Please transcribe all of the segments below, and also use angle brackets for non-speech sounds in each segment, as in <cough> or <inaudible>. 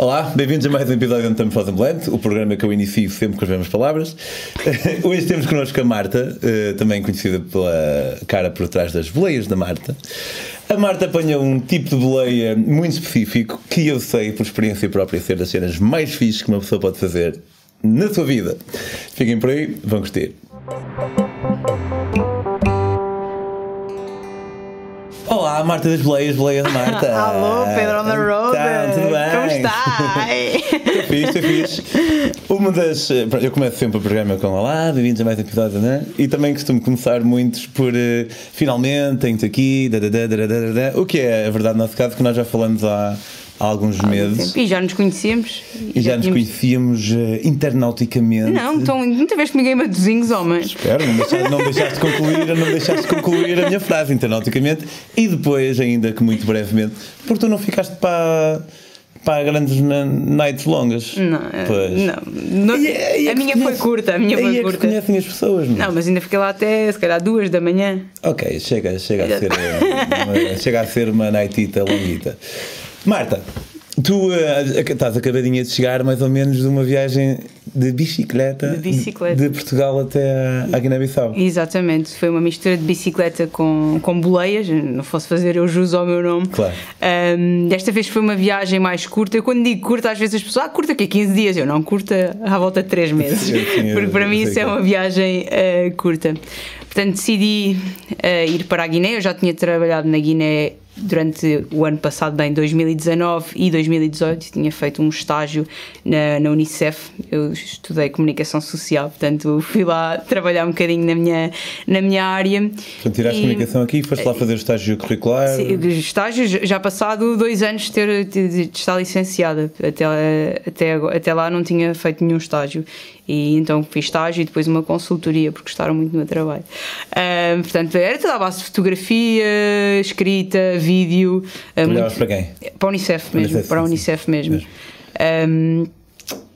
Olá, bem-vindos a mais um episódio do Estamos Fazem Blend, o programa que eu inicio sempre com as mesmas palavras. <laughs> Hoje temos connosco a Marta, eh, também conhecida pela cara por trás das boleias da Marta. A Marta apanha um tipo de boleia muito específico que eu sei, por experiência própria, ser das cenas mais fixes que uma pessoa pode fazer na sua vida. Fiquem por aí, vão curtir. Olá, Marta das Boleias, Boleia da Marta. <laughs> Alô, Pedro on the road. Então, tudo bem? Como está? Estou fixe, estou fixe. Uma das. eh, Eu começo sempre o programa com Olá, bem-vindos a mais um episódio, né? E também costumo começar muitos por eh, finalmente, tenho-te aqui, dadadá, dadadá, dadadá. o que é a verdade no nosso caso, que nós já falamos há, há alguns meses E já nos conhecíamos. e já nos tínhamos- conhecíamos eh, internauticamente. Não, então nunca vez comigo em Matozinhos, homem. Espero, não deixaste, não deixaste <laughs> concluir, não deixaste concluir a minha frase internauticamente e depois, ainda que muito brevemente, porque tu não ficaste para, para grandes nights longas. Não, eh, Pois. não. Não- E é- e é a que minha conhece- foi curta, a minha foi é que curta. conhecem as pessoas, não? Não, mas ainda fiquei lá até se calhar duas da manhã. Ok, chega, chega, a ser, uma, chega a ser uma nightita longuita. Marta, tu eh, estás acabadinha de chegar mais ou menos de uma viagem de bicicleta, De bicicleta. de Portugal até a Guiné-Bissau. Exatamente, foi uma mistura de bicicleta com, com boleias, não fosse fazer eu jus ao meu nome. Claro. Ahm, desta vez foi uma viagem mais curta. Eu, quando digo curta, às vezes as pessoas, ah, curta que 15 dias. Eu não, curta à volta de 3 meses. <laughs> Sim, sim, Porque para mim isso é é. uma viagem ah, curta. Portanto, decidi ah, ir para a Guiné. Eu já tinha trabalhado na Guiné durante o ano passado, bem, 2019 e 2018. Tinha feito um estágio na, na Unicef. Eu estudei comunicação social, portanto, fui lá <laughs> trabalhar um bocadinho na minha, na minha área. Portanto, tiraste E- comunicação aqui, foste lá fazer o estágio curricular. Sim, estágio, já passado dois anos de, ter, de, de estar licenciada. Até, até, até lá não tinha feito nenhum estágio. E então fiz estágio e depois uma consultoria, porque gostaram muito do meu trabalho. Ah, portanto, era toda a base de fotografia, escrita, vídeo. Trabalhavas para quem? Para a Unicef mesmo. Unicef, para a Unicef mesmo. Mesmo. Um,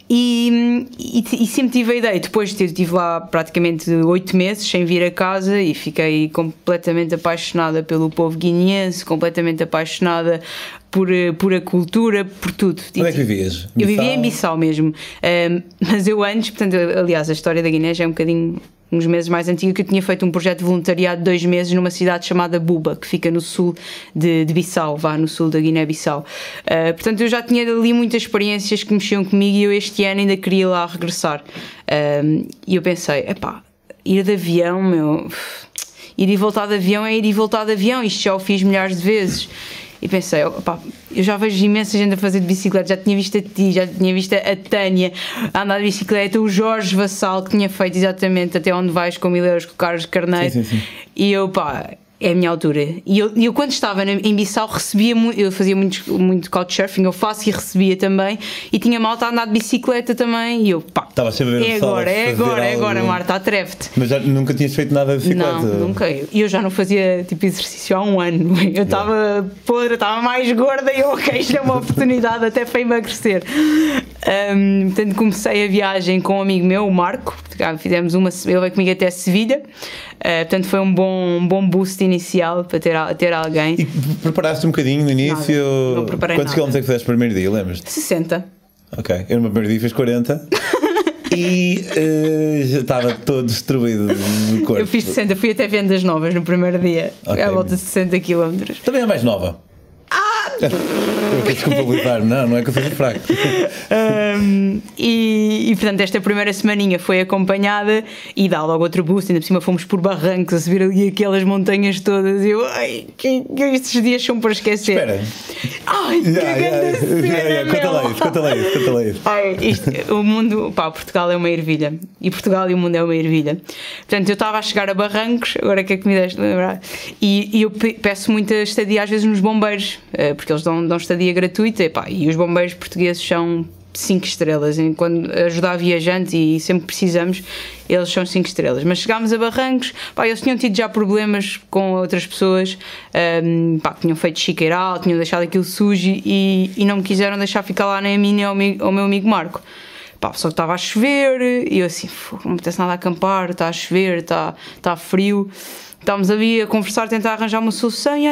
e, e, e sempre tive a ideia, depois de ter estive lá praticamente oito meses sem vir a casa e fiquei completamente apaixonada pelo povo guineense, completamente apaixonada por, eh, por a cultura, por tudo. Onde é que vivias? Eu vivia em Bissau? Bissau mesmo, Um, mas eu antes, portanto, aliás, a história da Guiné já é um bocadinho uns meses mais antiga que eu tinha feito um projeto de voluntariado de dois meses numa cidade chamada Buba, que fica no sul de, de Bissau, vá no sul da Guiné-Bissau. Uh, portanto, eu já tinha ali muitas experiências que mexiam comigo e eu este ano ainda queria lá regressar. Um, e eu pensei, epá, ir de avião, meu, ir e voltar de avião é ir e voltar de avião, isto já o fiz milhares de vezes. E pensei, opá, eu já vejo imensa gente a fazer de bicicleta, já tinha visto a ti, já tinha visto a Tânia a andar de bicicleta, o Jorge Vassal que tinha feito exatamente até onde vais com mil euros com o Carlos Carneiro. Sim, sim, sim. E eu, pá, é a minha altura. E eu, eu quando estava em Bissau recebia muito, eu fazia muito, muito couchsurfing, eu faço e recebia também, e tinha malta a andar de bicicleta também, e eu, pá, Estava sempre a ver é a agora, é agora, é agora, algo. Marta, atreve-te. Mas já nunca tinhas feito nada de bicicleta? Não, nunca. E eu já não fazia tipo exercício há um ano. <laughs> Eu estava podre, estava mais gorda e eu, ok, isto é uma oportunidade até para emagrecer. Um, portanto, comecei a viagem com um amigo meu, o Marco. Fizemos uma, ele veio comigo até Sevilha. Uh, portanto, foi um bom, um bom boost inicial para ter, ter alguém. E preparaste um bocadinho no início? Nada, não preparei Quantos nada. quilómetros é que fizeste no primeiro dia, lembras-te? 60. Ok, eu no meu primeiro dia fiz 40 <laughs> e eh, já estava todo destruído no corpo. Eu fiz 60, fui até vendas novas no primeiro dia. Ok. À volta de 60 km. Também é mais nova. Desculpabilizar, não, não é que eu seja fraco. Um, e, e, portanto, esta primeira semaninha foi acompanhada e dá logo outro boost. Ainda por cima fomos por barrancos a subir ali aquelas montanhas todas. E eu, ai, que, que estes dias são para esquecer. Espera. Ai, que já, grande já, cena, já, Conta lá isso, conta lá isso, conta lá isso. Ai, isto, o mundo, pá, Portugal é uma ervilha. E Portugal e o mundo é uma ervilha. Portanto, eu estava a chegar a Barrancos, agora que é que me deste lembrar, e, e eu pe- peço muita estadia às vezes nos bombeiros, eh, porque eles dão, dão estadia gratuita, e, pá, e os bombeiros portugueses são 5 estrelas. Quando ajudar viajantes e sempre precisamos, eles são 5 estrelas. Mas chegámos a Barrancos, pá, eles tinham tido já problemas com outras pessoas hum, pá, tinham feito chiqueiral, tinham deixado aquilo sujo e, e não me quiseram deixar ficar lá nem a mim nem ao, mi- ao meu amigo Marco. Pá, só estava a chover e eu assim, "Fogo, não me apetece nada a acampar, está a chover, está, está frio. Estávamos ali a conversar, tentar arranjar uma solução e,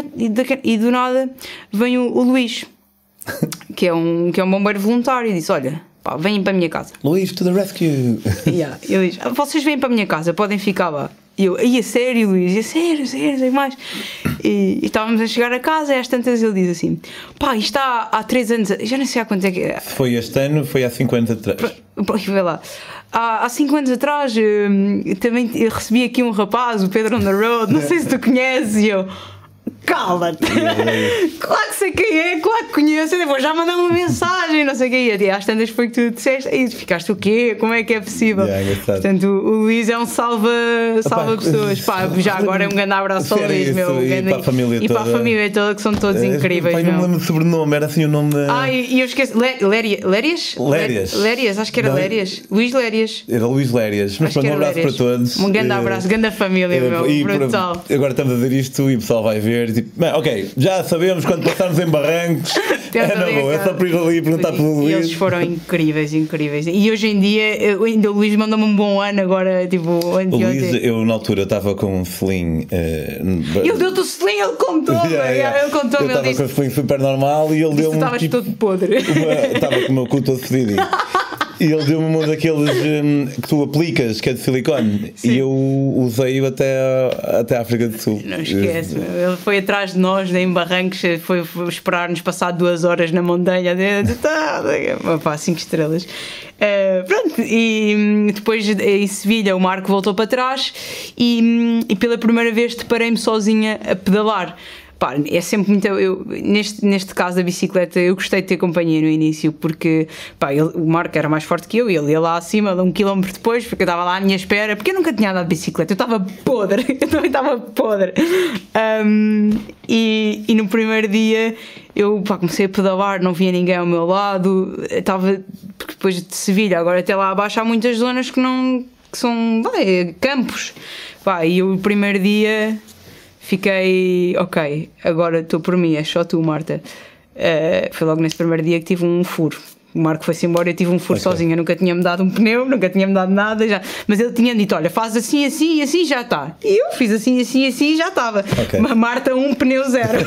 e, do nada vem o, o Luís. <laughs> que é um, que é um bombeiro voluntário, e disse: Olha, pá, vêm para a minha casa. Luís, to the rescue! <laughs> Yeah. Ele diz: "Ah, Vocês vêm para a minha casa, podem ficar lá. E eu, e a sério, Luís, a sério, a sério, sei mais. E, e estávamos a chegar a casa, e às tantas ele diz assim: Pá, isto há, há 3 anos, já não sei há quanto é que é. Foi este ano, foi há 5 anos atrás. Vê lá. Há, há cinco anos atrás hum, também recebi aqui um rapaz, o Pedro on the Road, não <laughs> sei se tu conheces, e eu. Cala-te! <laughs> claro que sei quem é, claro que conheço, eu vou já mandar uma mensagem, não sei quem é. E às tantas foi que tu disseste, e ficaste o quê? Como é que é possível? Yeah. Portanto, o, Luís é um salva, salva Epá, pessoas. Pá, já agora é um grande abraço ao Luís, isso, meu. e grande- para a família e para a toda. família toda, que são todos incríveis, Pai, não me lembro do sobrenome, era assim o nome da. Ah, e e eu esqueci. Lé- Léria- Lérias? Lérias. Lé- Lérias, acho que era Não. Lérias. Luís Lérias. Era Luís Lérias. Mas pronto, um abraço Lérias. para todos. Um grande Eh, abraço, grande família, eh, meu. e brutal. agora estamos a dizer isto e o pessoal vai ver. Tipo, bem, ok, já sabemos quando passarmos em barrancos. <laughs> É na boa, é aquela- só por ir ali e perguntar pelo E eles Luís. foram incríveis, incríveis. E hoje em dia, eu- ainda o Luís mandou-me um bom ano agora, tipo, O Luís, eu na altura estava com um selim. eh, Ele deu-te o selinho, ele contou-me. <laughs> Yeah, yeah. Ele contou-me, Eu estava com um selim super normal e ele deu-me. estavas tipo, todo podre. Estava com o meu cu todo fedido. <laughs> E ele deu-me um daqueles hum, que tu aplicas, que é de silicone. Sim. E eu usei-o até, a- até a África do Sul. Não esquece, ele foi atrás de nós em Barrancos, foi, foi esperar-nos passar duas horas na montanha. de- de- tá, Pá, cinco estrelas. Eh, pronto, e hum, depois em Sevilha o Marco voltou para trás e, hum, e pela primeira vez deparei-me sozinha a pedalar. Pá, é sempre muito. Eu, neste, neste caso da bicicleta, eu gostei de ter companhia no início, porque pá, ele- o Marco era mais forte que eu, e ele ia lá acima, um quilómetro depois, porque eu estava lá à minha espera, porque eu nunca tinha andado de bicicleta, eu estava podre, <laughs> eu também estava podre. Um, e, e no primeiro dia eu pá, comecei a pedalar, não via ninguém ao meu lado, estava. Porque depois de Sevilha, agora até lá abaixo há muitas zonas que não. que são. vai, campos. Pá, e o primeiro dia fiquei, ok, agora estou por mim, é só tu, Marta. Eh, foi logo nesse primeiro dia que tive um furo. O Marco foi-se embora e eu tive um furo Ok. sozinha. Nunca tinha-me dado um pneu, <laughs> nunca tinha-me dado nada. Já. Mas ele tinha dito: olha, faz assim, assim e assim já está. E eu fiz assim, assim, assim e já estava. Ok. Mas Marta, um pneu zero.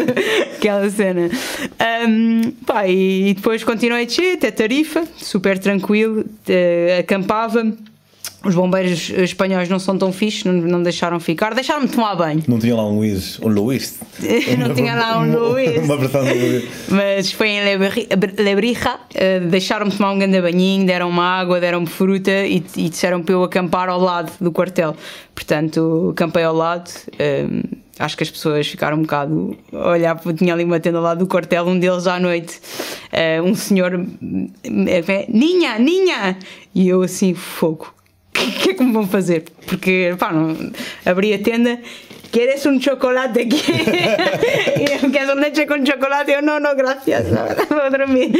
<laughs> Aquela cena. Um, pá, e depois continuei a descer até Tarifa, super tranquilo, eh, acampava. Os bombeiros espanhóis não são tão fixes, não, não deixaram ficar, deixaram-me tomar banho. Não tinha lá um Luís. Um Luís. <laughs> Não tinha lá um <laughs> Luís. Uma versão do Luís. Mas foi em Lebri- Lebrija, eh, deixaram-me tomar um grande banhinho, deram-me água, deram-me fruta e, e disseram para eu acampar ao lado do quartel. Portanto, acampei ao lado. eh, acho que as pessoas ficaram um bocado a olhar, porque tinha ali uma tenda ao lado do quartel, um deles à noite, eh, um senhor, eh, Ninha, Ninha! E eu assim, fogo. O que é que me vão fazer? Porque, pá, não, abri a tenda. ¿Quieres un chocolate y <laughs> eu quero leche com chocolate. Eu, não, não, gracias. Vou dormir.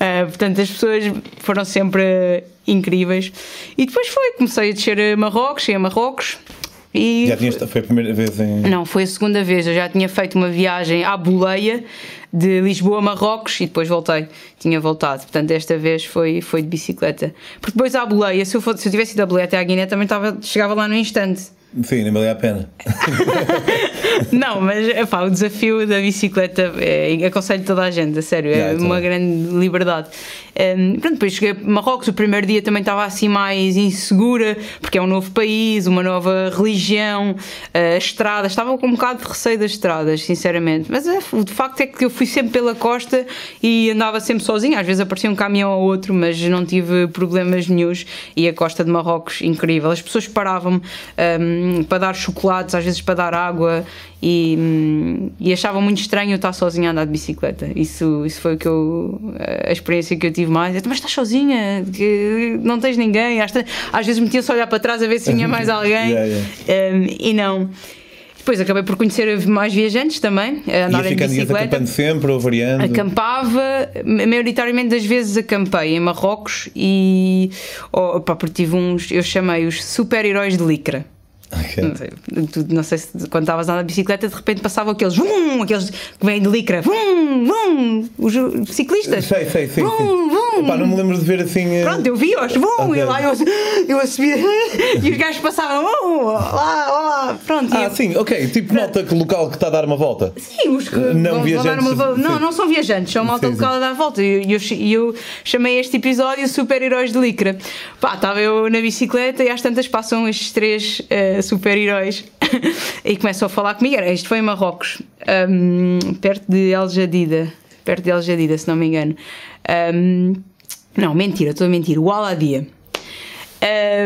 Ah, portanto, as pessoas foram sempre incríveis. E depois foi, comecei a descer a Marrocos, cheguei a Marrocos. E Já tinhas, foi a primeira vez em. não, foi a segunda vez. Eu já tinha feito uma viagem à boleia de Lisboa a Marrocos e depois voltei. Tinha voltado. Portanto, desta vez foi, foi de bicicleta. Porque depois à boleia, se eu, fosse, se eu tivesse ido à boleia até à Guiné, também estava, chegava lá no instante. Sim, nem valia a pena. <laughs> Não, mas epá, o desafio da bicicleta é, aconselho toda a gente, a sério, é Yeah, uma grande liberdade. Um, pronto, depois cheguei a Marrocos, o primeiro dia também estava assim mais insegura, porque é um novo país, uma nova religião, uh, estradas, estava com um bocado de receio das estradas, sinceramente. Mas é, o facto é que eu fui sempre pela costa e andava sempre sozinha, às vezes aparecia um caminhão ou outro, mas não tive problemas nenhums. E a costa de Marrocos, incrível. As pessoas paravam-me um, para dar chocolates, às vezes para dar água e, hum, e achavam muito estranho estar sozinha a andar de bicicleta. Isso, isso foi o que eu, a experiência que eu tive mais. Eu, Mas estás sozinha, que não tens ninguém. Às, às vezes metia-se a olhar para trás a ver se vinha mais <laughs> alguém Yeah, yeah. Um, e não. Depois acabei por conhecer mais viajantes também, a andar de bicicleta. acampando sempre ou variando. Acampava, maioritariamente das vezes acampei em Marrocos e oh, porque tive uns, eu chamei-os super-heróis de licra. Ok. Não sei, tu- não sei se quando estavas a andar de bicicleta de repente passavam aqueles vum, aqueles que vêm de licra, vum, vum, os ciclistas. Sei, sei, sim, vum, vum, Pá, não me lembro de ver assim. eh, Pronto, eu vi-os, vum! Ok. E lá eu, eu a subir <laughs> e os gajos passavam, vum! Lá, lá, pronto. Ah, eu- sim, ok. Tipo malta que local que está a dar uma volta. Sim, os que Não viajantes, uma volta- Não, sim. não são viajantes, são malta Sim, local a dar a volta. E eu, eu, eu chamei este episódio Super-Heróis de Licra. Pá, estava eu na bicicleta e às tantas passam estes três eh, super-heróis <laughs> e começam a falar comigo. Era- Isto foi em Marrocos, hum, perto de El Jadida. Perto de El Jadida, se não me engano. Hum, não, mentira, estou a mentir. O Aladia.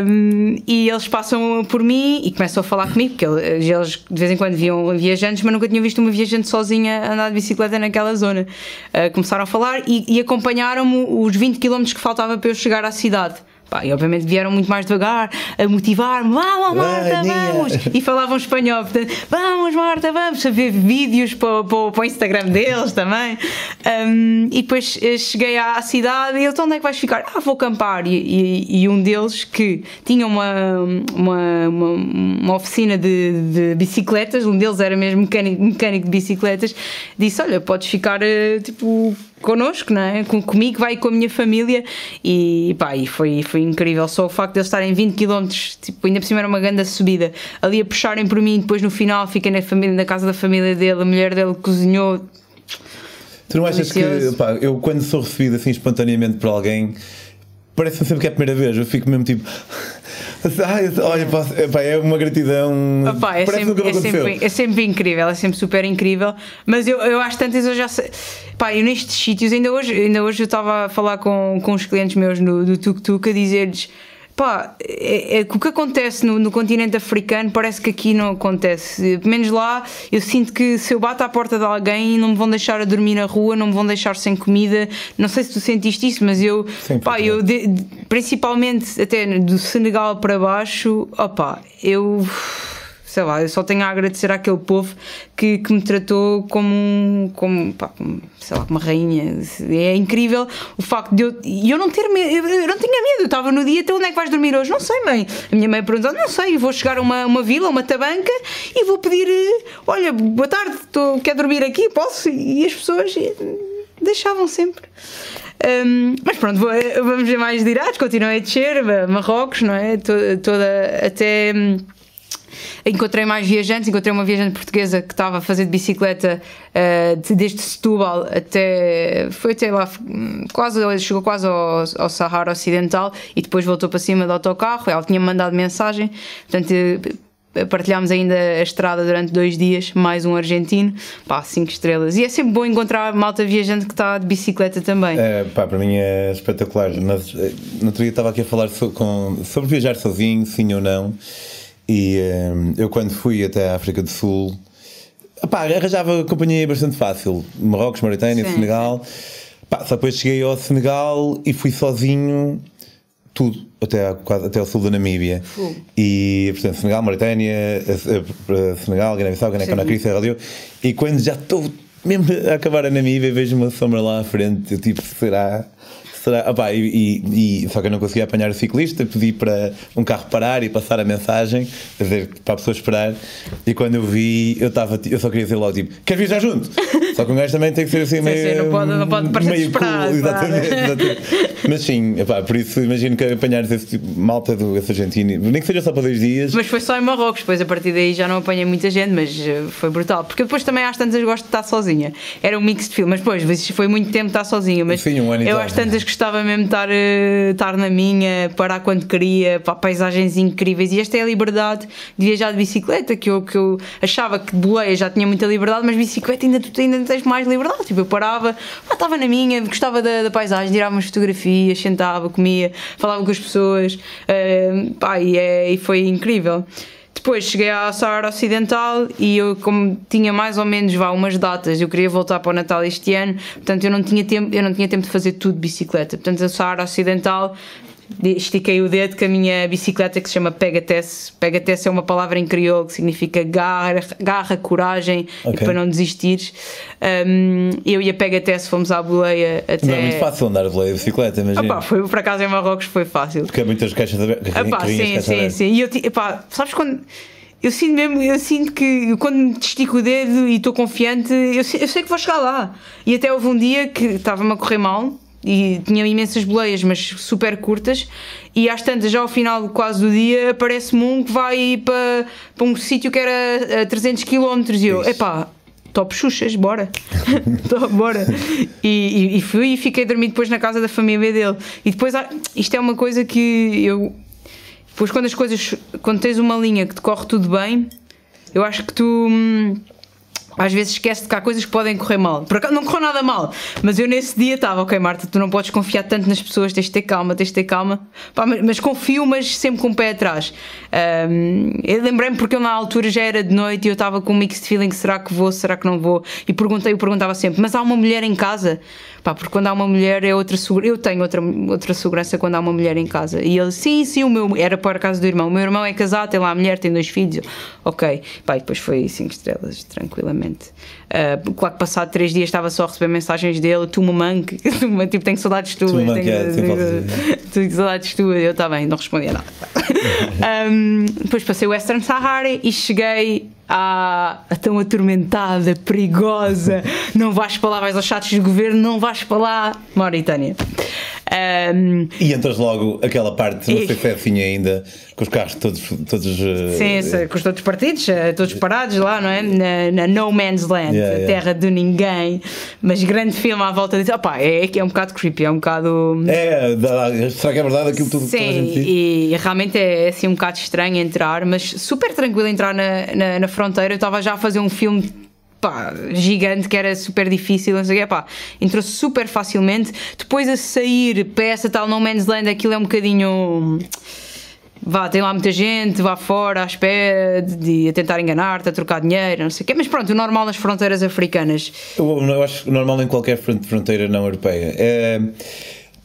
Um, e eles passam por mim e começam a falar comigo, porque eles de vez em quando viam viajantes, mas nunca tinham visto uma viajante sozinha andar de bicicleta naquela zona. Uh, começaram a falar e, e acompanharam-me os 20 km que faltava para eu chegar à cidade. Pá, e obviamente vieram muito mais devagar a motivar-me, vamos Marta, Aninha." vamos! E falavam espanhol, portanto, vamos Marta, vamos! A ver vídeos para, para, para o Instagram deles também. Um, e depois eh, cheguei à cidade e ele, então onde é que vais ficar? Ah, vou acampar. E, e, e um deles que tinha uma, uma, uma, uma oficina de, de bicicletas, um deles era mesmo mecânico, mecânico de bicicletas, disse: Olha, podes ficar eh, tipo connosco, não é? Com, comigo, vai com a minha família e pá, e foi, foi incrível. Só o facto de eles estarem 20 km, tipo, ainda por cima era uma grande subida, ali a puxarem por mim, depois no final fiquei na, família, na casa da família dele, a mulher dele cozinhou. Tu não achas que, pá, eu quando sou recebido assim espontaneamente por alguém, parece-me sempre que é a primeira vez, eu fico mesmo tipo. <laughs> Olha, posso- epá, é uma gratidão. Opá, é, parece sempre, é, sempre, é sempre incrível, é sempre super incrível. Mas eu, eu às tantas eu já sei. Pá, eu nestes sítios, ainda hoje, ainda hoje eu estava a falar com, com os clientes meus no, do Tuk Tuk a dizer-lhes. Pá, é, é o que acontece no, no continente africano parece que aqui não acontece. Pelo menos lá eu sinto que se eu bato à porta de alguém não me vão deixar a dormir na rua, não me vão deixar sem comida. Não sei se tu sentiste isso, mas eu, Sim, pá, eu de- principalmente até do Senegal para baixo, opá, eu sei lá, eu só tenho a agradecer àquele povo que, que me tratou como, um- como, pá, como, sei lá, como uma rainha. É incrível o facto de eu, eu não ter medo, eu, não tinha medo, eu estava no dia, então onde é que vais dormir hoje? Não sei, mãe. A minha mãe perguntou, não sei, vou chegar a uma, uma vila, uma tabanca e vou pedir, eh, olha, boa tarde, tô, quer dormir aqui? Posso? E as pessoas eh, deixavam sempre. Hum, mas pronto, vou- vamos ver mais diretos, continuei a descer, Marrocos, não é? To- Toda, até. Encontrei mais viajantes, encontrei uma viajante portuguesa que estava a fazer de bicicleta de- desde Setúbal até. foi até lá, quase, chegou quase ao, ao Sahara Ocidental e depois voltou para cima do autocarro. Ela tinha mandado mensagem, portanto. eh, Partilhámos ainda a estrada durante dois dias, mais um argentino, pá, cinco estrelas. E é sempre bom encontrar malta viajante que está de bicicleta também. É, pá, para mim é espetacular. Eh, no outro dia estava aqui a falar so- com- sobre viajar sozinho, sim ou não. E eh, eu, quando fui até a África do Sul, pá, arranjava companhia bastante fácil. Marrocos, Mauritânia, Sim, Senegal. Pá, só depois cheguei ao Senegal e fui sozinho, tudo, até, a- até ao sul da Namíbia. Fogo. E, portanto, Senegal, Mauritânia, eh, eh, Senegal, Guiné-Bissau, Guiné-Conakry. Serra Leone. E quando já estou mesmo a acabar a Namíbia, vejo uma sombra lá à frente, eu tipo, será? Será? E, e- e- só que eu não conseguia apanhar o ciclista, pedi para um carro parar e passar a mensagem, dizer, para a pessoa esperar. E quando eu vi, eu, estava, eu só queria dizer logo tipo, quer viajar junto? <laughs> Só que um gajo também tem que ser assim meio. sim, não pode- não pode parecer meio desesperado, exatamente, claro. exatamente. Mas sim, epá, por isso imagino que apanhares esse tipo, malta do esse argentino, nem que seja só para dois dias. Mas foi só em Marrocos, depois a partir daí já não apanhei muita gente, mas eh, foi brutal. Porque depois também às tantas gosto de estar sozinha. Era um mix de filme, mas depois foi muito tempo estar sozinha. Mas Sim, um ano e eu às tantas gostava mesmo de estar, eh, estar na minha, parar quando queria, para paisagens incríveis. E esta é a liberdade de viajar de bicicleta, que eu, que eu achava que de boleia já tinha muita liberdade, mas bicicleta ainda, tu ainda tens mais liberdade. Tipo, eu parava, pá, estava na minha, gostava da, da paisagem, tirava umas fotografias, sentava, comia, falava com as pessoas, eh, pá, e, é- e foi incrível. Depois cheguei à Saara Ocidental e eu, como tinha mais ou menos vá, umas datas, eu queria voltar para o Natal este ano, portanto eu não tinha tempo, eu não tinha tempo de fazer tudo de bicicleta. Portanto, a Saara Ocidental estiquei o dedo com a minha bicicleta que se chama Pegates. Pegates é uma palavra em crioulo que significa garra, garra coragem Ok. e para não desistires. Um, eu e a Pegates fomos à boleia até. Não é muito fácil andar de boleia de bicicleta, imagina. Opa, foi, por acaso em Marrocos foi fácil. Porque há muitas caixas abertas. Epá, sim, sim, sim. E eu, epá, sabes quando. Eu sinto mesmo, eu sinto que quando me estico o dedo e estou confiante, eu, eu sei que vou chegar lá. E até houve um dia que estava-me a correr mal, e tinha imensas boleias, mas super curtas. E às tantas, já ao final quase do dia, aparece-me um que vai para, para um sítio que era a 300 km. E eu, Isso. epá, top Xuxas, bora. <laughs> top, bora. E, e, e fui e fiquei a dormir depois na casa da família dele. E depois, isto é uma coisa que eu. Depois, quando as coisas. Quando tens uma linha que te corre tudo bem, eu acho que tu. hum, às vezes esquece que há coisas que podem correr mal. Por acaso não correu nada mal, mas eu nesse dia estava, ok, Marta, tu não podes confiar tanto nas pessoas, tens de ter calma, tens de ter calma. Pá, mas, mas confio, mas sempre com o pé atrás. Ahm, eu lembrei-me porque eu na altura já era de noite e eu estava com um mixed feeling: será que vou, será que não vou? E perguntei, eu perguntava sempre: mas há uma mulher em casa? Pá, porque quando há uma mulher é outra. Eu tenho outra, outra segurança quando há uma mulher em casa. E ele, sim, sim, o meu. Era para a casa do irmão. O meu irmão é casado, tem lá a mulher, tem dois filhos. Ok. Pá, e depois foi cinco estrelas, tranquilamente. Ah, claro que passado três dias estava só a receber mensagens dele: tu me manque, <laughs> tipo, tenho saudades tuas. Tu me manque, tenho, é, sempre pode <laughs> tenho saudades tuas. Eu também, não respondia nada. <laughs> Ahm, depois passei o Western Sahara e cheguei à, à tão atormentada, perigosa. Não vais para lá, vais aos chatos do governo, não vais para lá, Mauritânia. Ahm, E entras logo aquela parte, não sei E- se é assim ainda, com os carros todos. todos eh, Sim, esse, com os todos partidos, eh, todos parados lá, não é? Na, na No Man's Land, Yeah, a yeah. terra de ninguém. Mas grande filme à volta disso. Opá, é, é, é um bocado creepy, é um bocado. É, será que é verdade aquilo tudo que toda a Sim, gente diz? e realmente é assim um bocado estranho entrar, mas super tranquilo entrar na, na, na fronteira. Eu estava já a fazer um filme pá, gigante que era super difícil, não sei o quê, pá, entrou super facilmente. Depois a sair para essa tal No Man's Land, aquilo é um bocadinho. Vá, tem lá muita gente, vá fora à espera de, de a tentar enganar-te, a trocar dinheiro, não sei o quê. Mas pronto, o normal nas fronteiras africanas. Eu, eu acho normal em qualquer front- fronteira não europeia. É,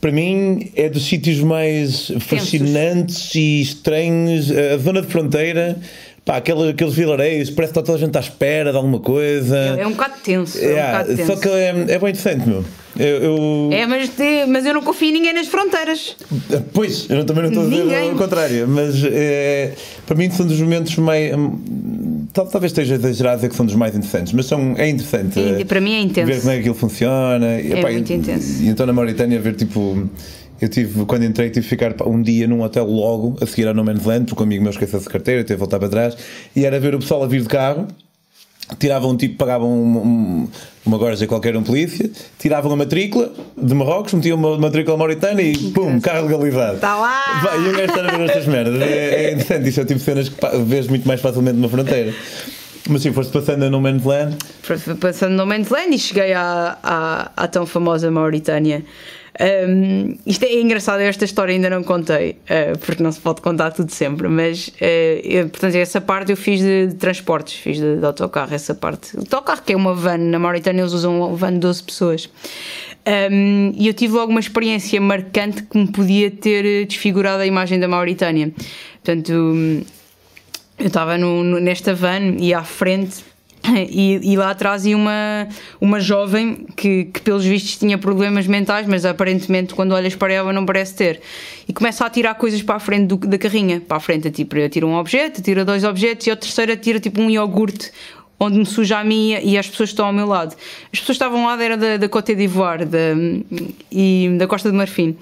para mim é dos sítios mais fascinantes e estranhos. A zona de fronteira, pá, aquele, aqueles vilareios, parece que está toda a gente à espera de alguma coisa. É, é um bocado tenso. É, um bocado tenso. só que é, é bem interessante, meu. Eu, eu- É, mas, te- mas eu não confio em ninguém nas fronteiras. Pois, eu também não estou a dizer Ninguém. o contrário, mas é, para mim são dos momentos mais. tal- Talvez esteja exagerado dizer que são dos mais interessantes, mas são, é interessante. É, eh, para mim é intenso. Ver como é que aquilo funciona. E, É muito e- intenso. E então na Mauritânia ver tipo. Eu tive, quando entrei, tive de ficar um dia num hotel logo a seguir a No Man's Land, porque um amigo meu esqueceu-se a carteira, teve de voltar para trás, e era ver o pessoal a vir de carro, tiravam um tipo, pagavam um, um, uma gorja qualquer, um polícia, tiravam a matrícula de Marrocos, metiam uma matrícula mauritana e pum, carro legalizado. Tá lá! Vai, e um gajo está a ver estas merdas. É, é interessante, isso é o tipo de cenas que vês muito mais facilmente numa fronteira. Mas sim, foste passando a No Man's Land. passando no Man's Land e cheguei à, à, à tão famosa Mauritânia. Um, isto é engraçado, esta história ainda não contei, uh, porque não se pode contar tudo sempre, mas uh, eu, portanto, essa parte eu fiz de, de transportes, fiz de, de autocarro, essa parte. O autocarro, que é uma van, na Mauritânia eles usam uma van de 12 pessoas. Um, e eu tive logo uma experiência marcante que me podia ter desfigurado a imagem da Mauritânia. Portanto, eu estava nesta van e à frente e, e lá atrás ia uma, uma jovem que, que pelos vistos tinha problemas mentais, mas aparentemente quando olhas para ela não parece ter. E começa a tirar coisas para a frente do- da carrinha. Para a frente, tipo, tira um objeto, tira dois objetos e a terceira tira tipo um iogurte onde me suja a mim e as pessoas que estão ao meu lado. As pessoas que estavam lá era da, da Côte d'Ivoire da, e da Costa do Marfim.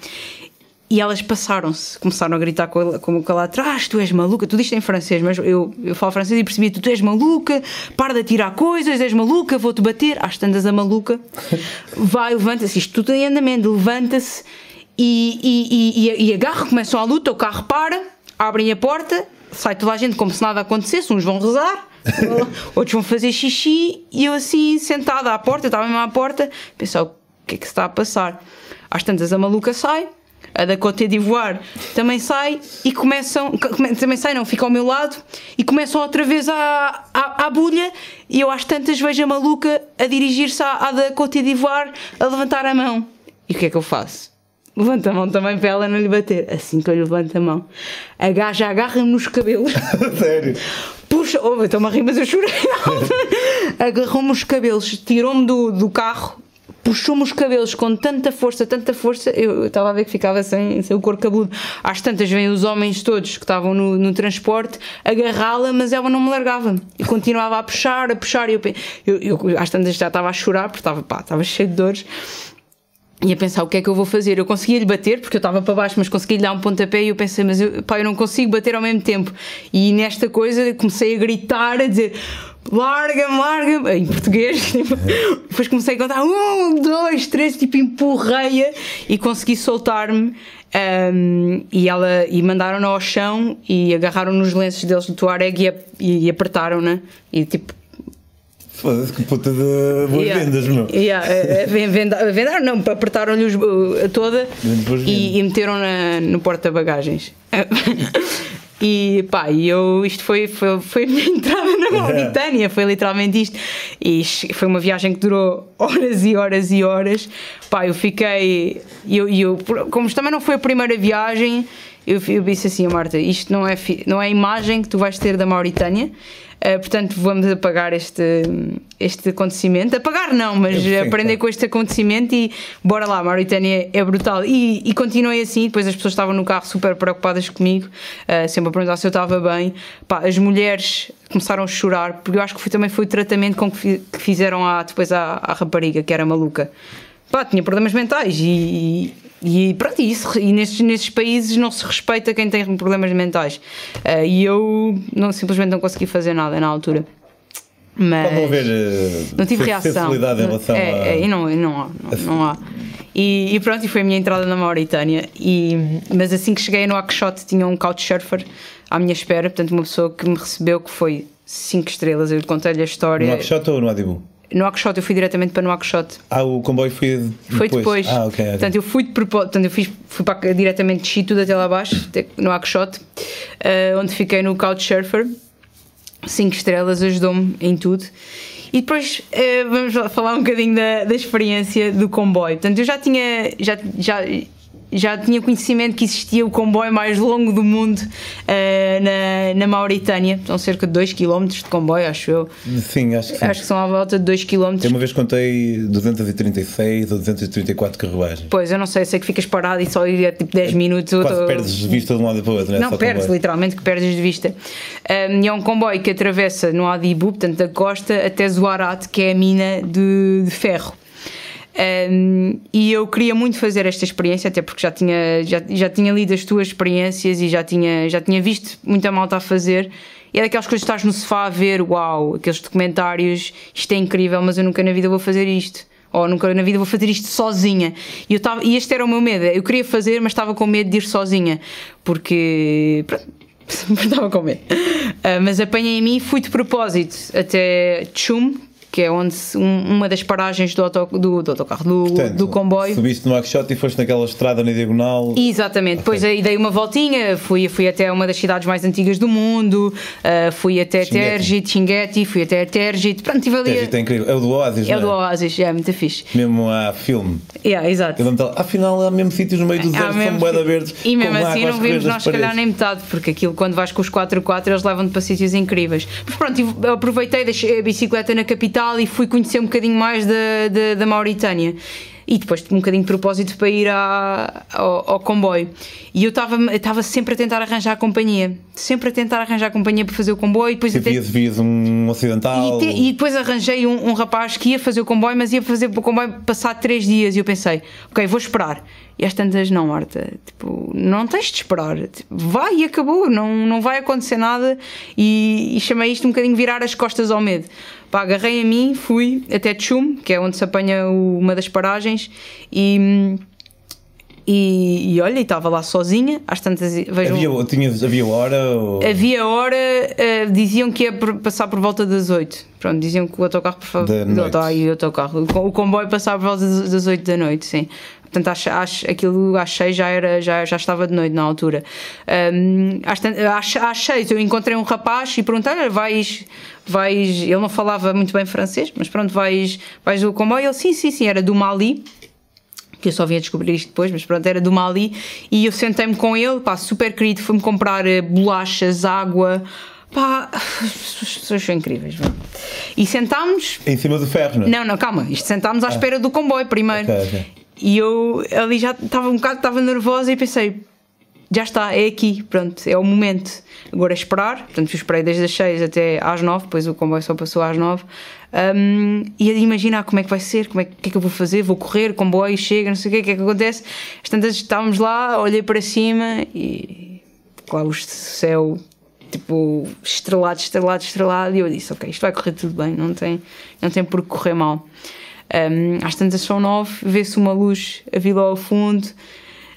E elas passaram-se, começaram a gritar com ela, com ela atrás: Tu és maluca, tudo isto em francês, mas eu, eu falo francês e percebi: Tu és maluca, para de tirar coisas, és maluca, vou-te bater. Às tantas a maluca <laughs> vai, levanta-se, isto tudo em andamento, levanta-se e, e, e, e agarra, começam a luta. O carro para, abrem a porta, sai toda a gente como se nada acontecesse. Uns vão rezar, <laughs> outros vão fazer xixi. E eu, assim, sentada à porta, eu estava mesmo à porta, pensei: O que é que se está a passar? Às tantas a maluca sai a da Côte d'Ivoire também sai e começam, come- também sai, não, fica ao meu lado e começam outra vez à, à, à bulha e eu às tantas vejo a maluca a dirigir-se à, à da Côte d'Ivoire a levantar a mão. E o que é que eu faço? Levanto a mão também para ela não lhe bater. Assim que eu lhe levanto a mão, a gaja agarra-me nos cabelos. <laughs> Sério. Puxa, oh, estou-me a rir, mas eu chorei. <laughs> Agarrou-me os cabelos, tirou-me do, do carro, puxou-me os cabelos com tanta força, tanta força. Eu estava a ver que ficava sem, sem o corpo cabeludo. Às tantas vêm os homens todos que estavam no, no transporte agarrá-la, mas ela não me largava. E continuava a puxar, a puxar. E eu, eu, eu às tantas já estava a chorar porque estava, pá, estava cheio de dores. e a pensar o que é que eu vou fazer. Eu conseguia-lhe bater, porque eu estava para baixo, mas consegui-lhe dar um pontapé e eu pensei, mas eu, pá, eu não consigo bater ao mesmo tempo. E nesta coisa comecei a gritar, a dizer larga-me, larga-me, em português. <laughs> Tipo, depois comecei a contar um, dois, três, tipo, empurrei-a e consegui soltar-me. Um, e ela e mandaram-na ao chão e agarraram nos lenços deles do Tuareg e, e apertaram-na. E tipo, Foda-se, que puta de boas-vindas, meu. Yeah, vendaram, não, apertaram-lhe toda e, e meteram-na no porta-bagagens. <laughs> E pá, e eu, isto foi, foi, foi a minha <laughs> entrada na <laughs> Mauritânia, foi literalmente isto. E foi uma viagem que durou horas e horas e horas. Pá, eu fiquei. Eu, eu, como também não foi a primeira viagem, eu, eu disse assim a Marta: isto não é, não é a imagem que tu vais ter da Mauritânia. Uh, portanto, vamos apagar este, este acontecimento. Apagar não, mas aprender com este acontecimento e bora lá, Mauritânia é brutal. E, e continuei assim, depois as pessoas estavam no carro super preocupadas comigo, uh, sempre a perguntar se eu estava bem. Pá, as mulheres começaram a chorar, porque eu acho que foi, também foi o tratamento com que fizeram a, depois à, à rapariga, que era maluca. Pá, tinha problemas mentais e, e pronto, isso, e nesses, nesses países não se respeita quem tem problemas mentais. Uh, e eu não, simplesmente não consegui fazer nada na altura. Mas Pode haver uh, não tive reação. em relação é, a... é, e não, não há. Não, não há. E, e, pronto, e foi a minha entrada na Mauritânia. E, mas assim que cheguei no Akshot tinha um couchsurfer à minha espera, portanto, uma pessoa que me recebeu que foi 5 estrelas. Eu contei-lhe a história. No Akshot ou no Adibu? No Akshot, eu fui diretamente para Nouakchott. Ah, o comboio foi depois? Foi depois. Ah, ok. okay. Portanto, eu fui, de portanto, eu fiz, fui para, diretamente de tudo até lá abaixo, no Akshot, uh, onde fiquei no Couchsurfer. Cinco estrelas, ajudou-me em tudo. E depois uh, vamos falar um bocadinho da, da experiência do comboio. Portanto, eu já tinha, já, já, já tinha conhecimento que existia o comboio mais longo do mundo uh, na, na Mauritânia. São cerca de 2 km de comboio, acho eu. Sim, acho que sim. Acho que são à volta de 2 km. Eu uma vez contei 236 ou 234 carruagens. Pois, eu não sei, sei que ficas parado e só ir tipo 10 minutos. Quase tô... perdes de vista de um lado para o outro, não é? Não, perdes, comboio. literalmente que perdes de vista. Um, e é um comboio que atravessa no Adibu, portanto da costa, até Zuarat, que é a mina de, de ferro. Um, e eu queria muito fazer esta experiência, até porque já tinha, já, já tinha lido as tuas experiências e já tinha, já tinha visto muita malta a fazer. E é daquelas coisas que estás no sofá a ver, uau, aqueles documentários, isto é incrível, mas eu nunca na vida vou fazer isto. Ou nunca na vida vou fazer isto sozinha. E, eu tava, e este era o meu medo. Eu queria fazer, mas estava com medo de ir sozinha. Porque. Pronto, <laughs> estava com medo. Uh, mas apanhei em mim e fui de propósito até Chum, que é onde um, uma das paragens do, auto, do, do autocarro, do, Portanto, do comboio. Subiste no Akshot e foste naquela estrada na diagonal. Exatamente, depois aí dei uma voltinha, fui, fui até uma das cidades mais antigas do mundo, uh, fui até Tergit, Chinguetti, fui até Tergit, pronto, estive ali. Tergit é incrível, é o do Oasis, É o do é? Oasis, é muito fixe. Mesmo há filme. Yeah, exato. Afinal há mesmo sítios no meio do deserto, são boeda verdes. E mesmo assim não vimos nós, se calhar, nem metade, porque aquilo quando vais com os 4x4 eles levam-te para sítios incríveis. Mas pronto, aproveitei, deixei a bicicleta na capital e fui conhecer um bocadinho mais da, da, da Mauritânia e depois um bocadinho de propósito para ir à, ao, ao, comboio. E eu estava sempre a tentar arranjar companhia, sempre a tentar arranjar companhia para fazer o comboio. E depois até... vias, vias um ocidental. E, te, e depois arranjei um, um, rapaz que ia fazer o comboio, mas ia fazer o comboio passar três dias. E eu pensei, ok, vou esperar. E às tantas, não, Marta, tipo, não tens de esperar, tipo, vai e acabou, não, não vai acontecer nada. E, e chamei isto um bocadinho virar as costas ao medo. Pá, agarrei a mim, fui até Tchum, que é onde se apanha o, uma das paragens, e. E, e, olha, estava lá sozinha, às tantas vejam, havia, tinha, havia hora? Ou... Havia hora, uh, diziam que ia passar por volta das 8. Pronto, diziam que o autocarro por favor. O autocarro. O comboio passava por volta das 8 da noite, sim. Portanto, acho, acho, aquilo às 6 já, era, já, já estava de noite na altura. Um, às, às, às 6 eu encontrei um rapaz e perguntei-lhe: vais, vais. Ele não falava muito bem francês, mas pronto, vais, vais do comboio? Ele, sim, sim, sim, era do Mali que eu só vim a descobrir isto depois, mas pronto, era do Mali, e eu sentei-me com ele, pá, super querido, foi-me comprar eh, bolachas, água, pá, as pessoas são incríveis, vá. E sentámos... Em cima do ferro, não é? Não, não, calma, isto sentámos à ah. espera do comboio primeiro. Okay, okay. E eu ali já estava um bocado, estava nervosa e pensei, já está, é aqui, pronto, é o momento. Agora é esperar, portanto, eu esperei desde as 6 até às 9, depois o comboio só passou às 9. Um, e imaginar como é que vai ser, como é que, que é que eu vou fazer, vou correr, comboio chega, não sei o que, o que é que acontece. Às estávamos lá, olhei para cima e claro, o céu tipo estrelado, estrelado, estrelado, e eu disse: Ok, isto vai correr tudo bem, não tem, não tem por que correr mal. Um, às tantas são nove, vê-se uma luz a vir lá ao fundo,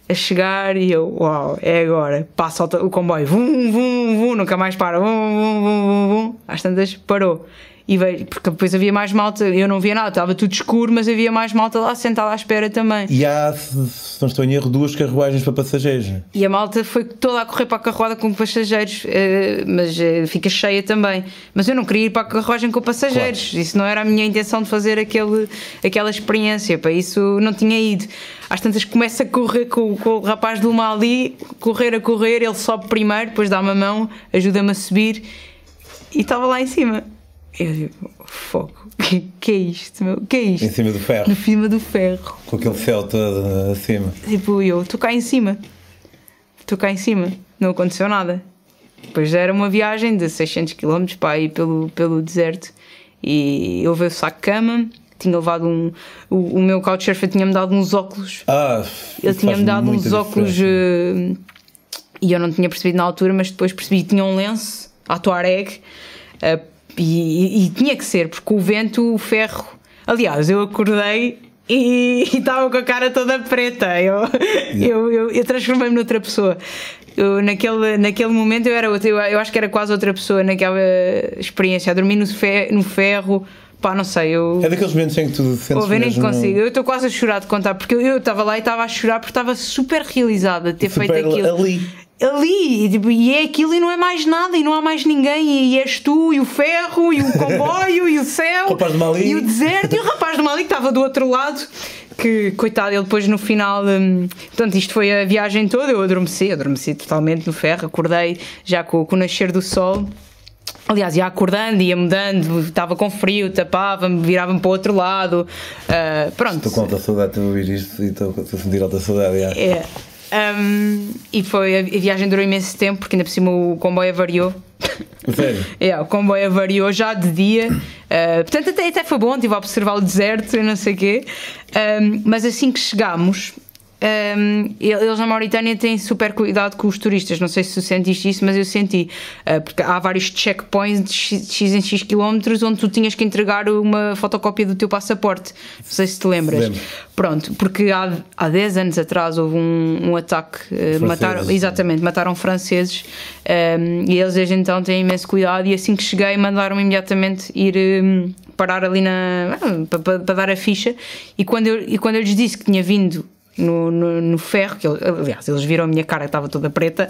a chegar, e eu: Uau, é agora. Passa o comboio, vum, vum, vum, nunca mais para, vum, vum, vum, vum, vum. Às tantas parou e veio, porque depois havia mais malta, eu não via nada, estava tudo escuro, mas havia mais malta lá sentada à espera também. E há, se não estou em erro, duas carruagens para passageiros. E a malta foi toda a correr para a carruada com passageiros, eh, mas eh, fica cheia também. Mas eu não queria ir para a carruagem com passageiros, claro. isso não era a minha intenção de fazer aquele, aquela experiência, para isso não tinha ido. Às tantas começa a correr com, com o rapaz do mal ali, correr a correr, ele sobe primeiro, depois dá-me a mão, ajuda-me a subir e estava lá em cima. Eu digo, fogo, <laughs> que, que é isto, meu? Que é isto? Em cima do ferro. Em cima do ferro. Com aquele céu todo acima. Tipo, eu estou cá em cima. Estou cá em cima. Não aconteceu nada. Depois era uma viagem de 600 km para ir pelo, pelo deserto. E eu veio o saco de cama. Tinha levado um. O, o meu couchsurfer tinha-me dado uns óculos. Ah, Ele tinha-me dado uns óculos. Uh, e eu não tinha percebido na altura, mas depois percebi que tinha um lenço à Tuareg. Uh, e, e, tinha que ser, porque o vento, o ferro. Aliás, eu acordei e <laughs> estava com a cara toda preta. Eu, eu, eu, eu transformei-me noutra pessoa. Eu, naquele, naquele momento eu era outra, eu, eu acho que era quase outra pessoa naquela experiência. A dormir no, fer, no ferro. Pá, não sei, eu. É daqueles momentos em que tu sentes. Ouve, nem consigo. Eu estou quase a chorar de contar, porque eu estava lá e estava a chorar porque estava super realizada de ter super feito aquilo. Ali ali e, tipo, e é aquilo e não é mais nada e não há mais ninguém e, és tu e o ferro e o comboio e o céu o e o deserto e o rapaz do Mali que estava do outro lado que coitado ele depois no final hum, portanto isto foi a viagem toda eu adormeci, adormeci totalmente no ferro acordei já com, com o nascer do sol Aliás, ia acordando, ia mudando, estava com frio, tapava-me, virava-me para o outro lado. Uh, pronto. Estou com alta saudade de ouvir isto e estou a sentir alta saudade. Já. É. Um, e foi a, viagem durou imenso tempo porque ainda por cima o comboio avariou. Sério? <laughs> é, o comboio avariou já de dia. Uh, portanto, até, até foi bom, estive a observar o deserto e não sei o quê. Um, mas assim que chegámos, um, eles na Mauritânia têm super cuidado com os turistas. Não sei se tu sentiste isso, mas eu senti. Uh, porque há vários checkpoints de X, X em X quilómetros onde tu tinhas que entregar uma fotocópia do teu passaporte. Não sei se te lembras. Lembro. Pronto, porque há, há 10 anos atrás houve um, um ataque. Uh, mataram, exatamente, mataram franceses um, e eles desde então têm imenso cuidado. E assim que cheguei, mandaram-me imediatamente ir. Um, parar ali na. Ah, para, para, dar a ficha, e quando, eu, e quando eu lhes disse que tinha vindo no, no, no ferro, que aliás, eles viram a minha cara estava toda preta,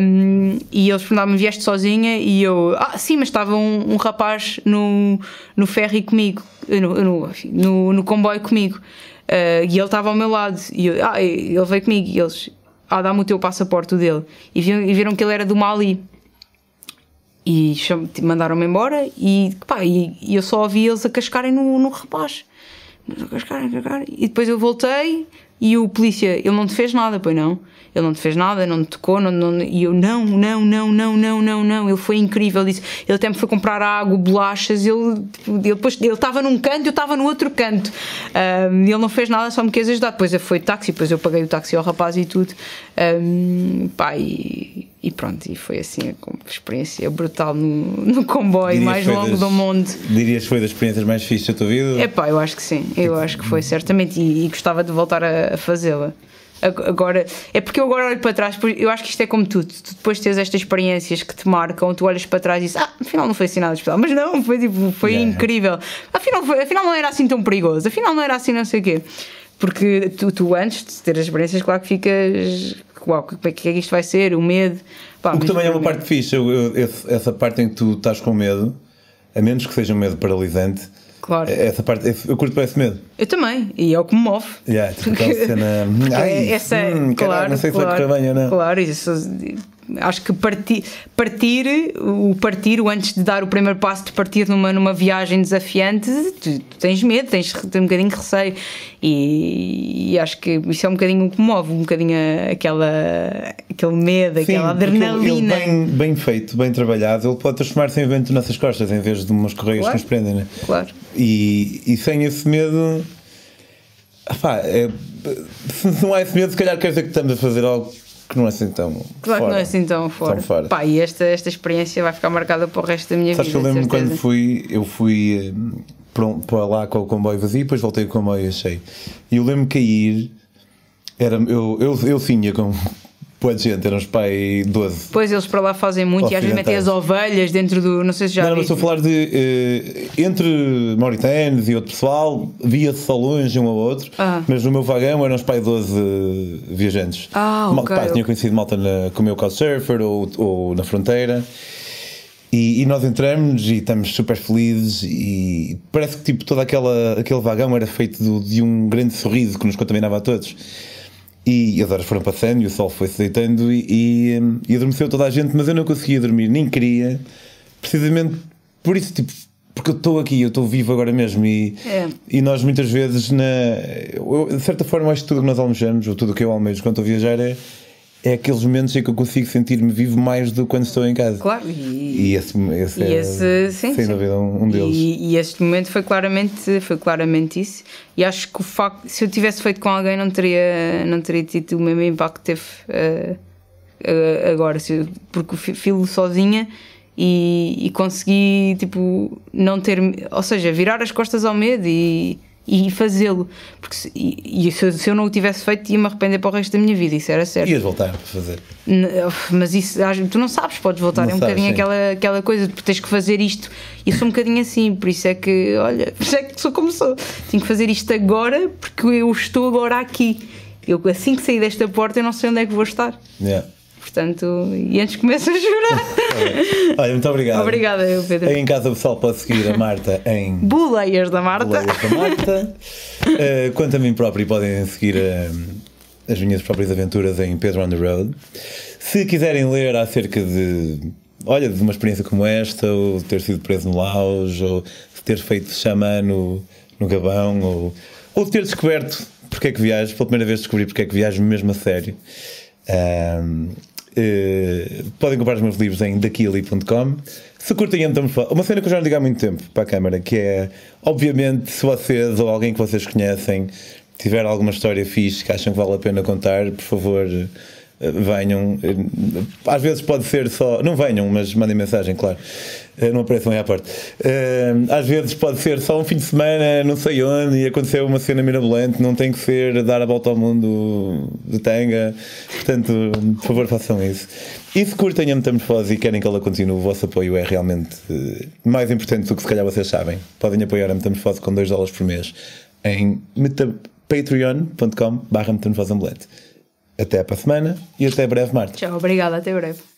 um, e eles perguntaram-me: vieste sozinha? E eu, ah, sim, mas estava um, um rapaz no, no ferro e comigo, no, no, no, comboio comigo, uh, e ele estava ao meu lado, e eu, ah, ele veio comigo, e eles, ah, dá-me o teu passaporte dele, e viram, e viram que ele era do Mali. E mandaram-me embora e, pá, e, eu só ouvi eles a cascarem no, no rapaz. E depois eu voltei, e o polícia, ele não te fez nada, pois não? Ele não te fez nada, não te tocou, não, não, e eu, não, não, não, não, não, não, não. Ele foi incrível, disse, ele até me foi comprar água, bolachas, ele, ele depois, ele estava num canto, eu estava no outro canto. Um, ele não fez nada, só me quis ajudar. Depois de táxi, depois eu paguei o táxi ao rapaz e tudo. Um, pá, e, e, pronto, e foi assim a experiência brutal no, no comboio dirias mais longo das, do mundo. Dirias que foi das experiências mais fixas da tua vida? É pá, eu acho que sim, eu acho que foi, certamente, e, e gostava de voltar a, a fazê-la. Agora, é porque eu agora olho para trás, eu acho que isto é como tudo. Tu depois tens estas experiências que te marcam, tu olhas para trás e dizes, ah, afinal não foi assim nada especial, mas não, foi, tipo, foi yeah. incrível. Afinal, foi, afinal não era assim tão perigoso, afinal não era assim não sei o quê. Porque tu, tu antes de ter as experiências, claro que ficas. Uau, o que é que isto vai ser? O medo. Pá, o que também é uma parte fixa, essa parte em que tu estás com medo, a menos que seja um medo paralisante Claro. Essa parte, eu curto para esse medo. Eu também, e é o que me move. Yeah, tipo aquela cena. <laughs> Ai, essa, hum, claro, não sei claro, se vai correr bem ou não. Claro, isso. Acho que partir, partir, o partir, o antes de dar o primeiro passo de partir numa, numa viagem desafiante, tu, tu tens medo, tens, tens um bocadinho de receio. E, e, acho que isso é um bocadinho o que move, um bocadinho aquela, aquele medo, Sim, aquela adrenalina. Ele, bem, bem feito, bem trabalhado, ele pode transformar-se em vento nas nossas costas em vez de umas correias claro. que nos prendem, né? Claro. E, e sem esse medo. Pá, é, <laughs> se não há esse medo, se calhar quer dizer que estamos a fazer algo que não é assim tão claro fora. que não é assim tão fora. Tão fora. Pá, e esta, esta experiência vai ficar marcada para o resto da minha Sabes vida. Sabes que eu lembro quando fui, eu fui eh, para, para lá com o comboio vazio, depois voltei com o comboio cheio. E eu lembro-me que a ir, era, eu, eu, eu tinha com Pô, gente, eram os pai 12. Pois eles para lá fazem muito e às vezes metem as ovelhas dentro do. Não sei se já. Não, não estou a falar de. Uh, entre mauritanos e outro pessoal, via-se só longe um ao outro, ah. mas no meu vagão eram os pai 12 viajantes. Ah, ok. Pá, tinha conhecido malta na, com o meu couchsurfer ou, ou na fronteira. E, e, nós entramos e estamos super felizes e parece que tipo todo aquela, aquele vagão era feito do, de um grande sorriso que nos contaminava a todos. E as horas foram passando e o sol foi-se deitando e, e, e, adormeceu toda a gente, mas eu não conseguia dormir, nem queria, precisamente por isso, tipo, porque eu estou aqui, eu estou vivo agora mesmo e, é. e nós muitas vezes, na, eu, de certa forma, acho que tudo que nós almejamos, ou tudo o que eu almejo quando estou a viajar é é aqueles momentos em que eu consigo sentir-me vivo mais do que quando estou em casa. Claro, e, e esse, esse, e esse é sim, sem sim. dúvida um, um deles. E, e, este momento foi claramente, foi claramente isso. E acho que o facto, se eu tivesse feito com alguém, não teria, não teria tido o mesmo impacto que teve uh, uh, agora, porque filo sozinha. E, e consegui, tipo, não ter, ou seja, virar as costas ao medo e, e fazê-lo. Porque se, e, e se, se, eu não o tivesse feito, ia-me arrepender para o resto da minha vida, isso era certo. Ias voltar a fazer. Mas isso, tu não sabes, podes voltar. Não é um sabes, bocadinho aquela, aquela coisa de tens que fazer isto. E eu sou um bocadinho assim, por isso é que, olha, <laughs> por isso é que sou como sou. Tenho que fazer isto agora porque eu estou agora aqui. Eu, assim que sair desta porta, eu não sei onde é que vou estar. Yeah. Portanto, e antes começo a chorar. <laughs> Olha, muito obrigado. Obrigada, eu, Pedro. Aí em casa o pessoal pode seguir a Marta em Boleias da Marta. Boleias da Marta. uh, <laughs> quanto a mim próprio, podem seguir uh, as minhas próprias aventuras em Pedro on the Road. Se quiserem ler acerca de, olha, de uma experiência como esta, ou ter sido preso no Laos, ou ter feito xamã no, no Gabão, ou, ou ter descoberto porque é que viajo, pela primeira vez descobri porque é que viajo mesmo a sério. Um, Uh, podem comprar os meus livros em daquili.com. Se curtem, então, uma cena que eu já não digo há muito tempo para a câmara, que é, obviamente, se vocês ou alguém que vocês conhecem tiver alguma história fixe que acham que vale a pena contar, por favor, eh, venham. Eh, às vezes pode ser só. Não venham, mas mandem mensagem, claro. Eh, não apareçam aí à porta. Às vezes pode ser só um fim de semana, não sei onde, e aconteceu uma cena mirabolante. Não tem que ser dar a volta ao mundo de tanga. Portanto, por favor, façam isso. E se curtem a metamorfose e querem que ela continue, o vosso apoio é realmente mais importante do que se calhar vocês sabem. Podem apoiar a metamorfose com 2 dólares por mês em patreon.com/metamorfose até para a semana e até breve, Marta. Tchau, obrigada, até breve.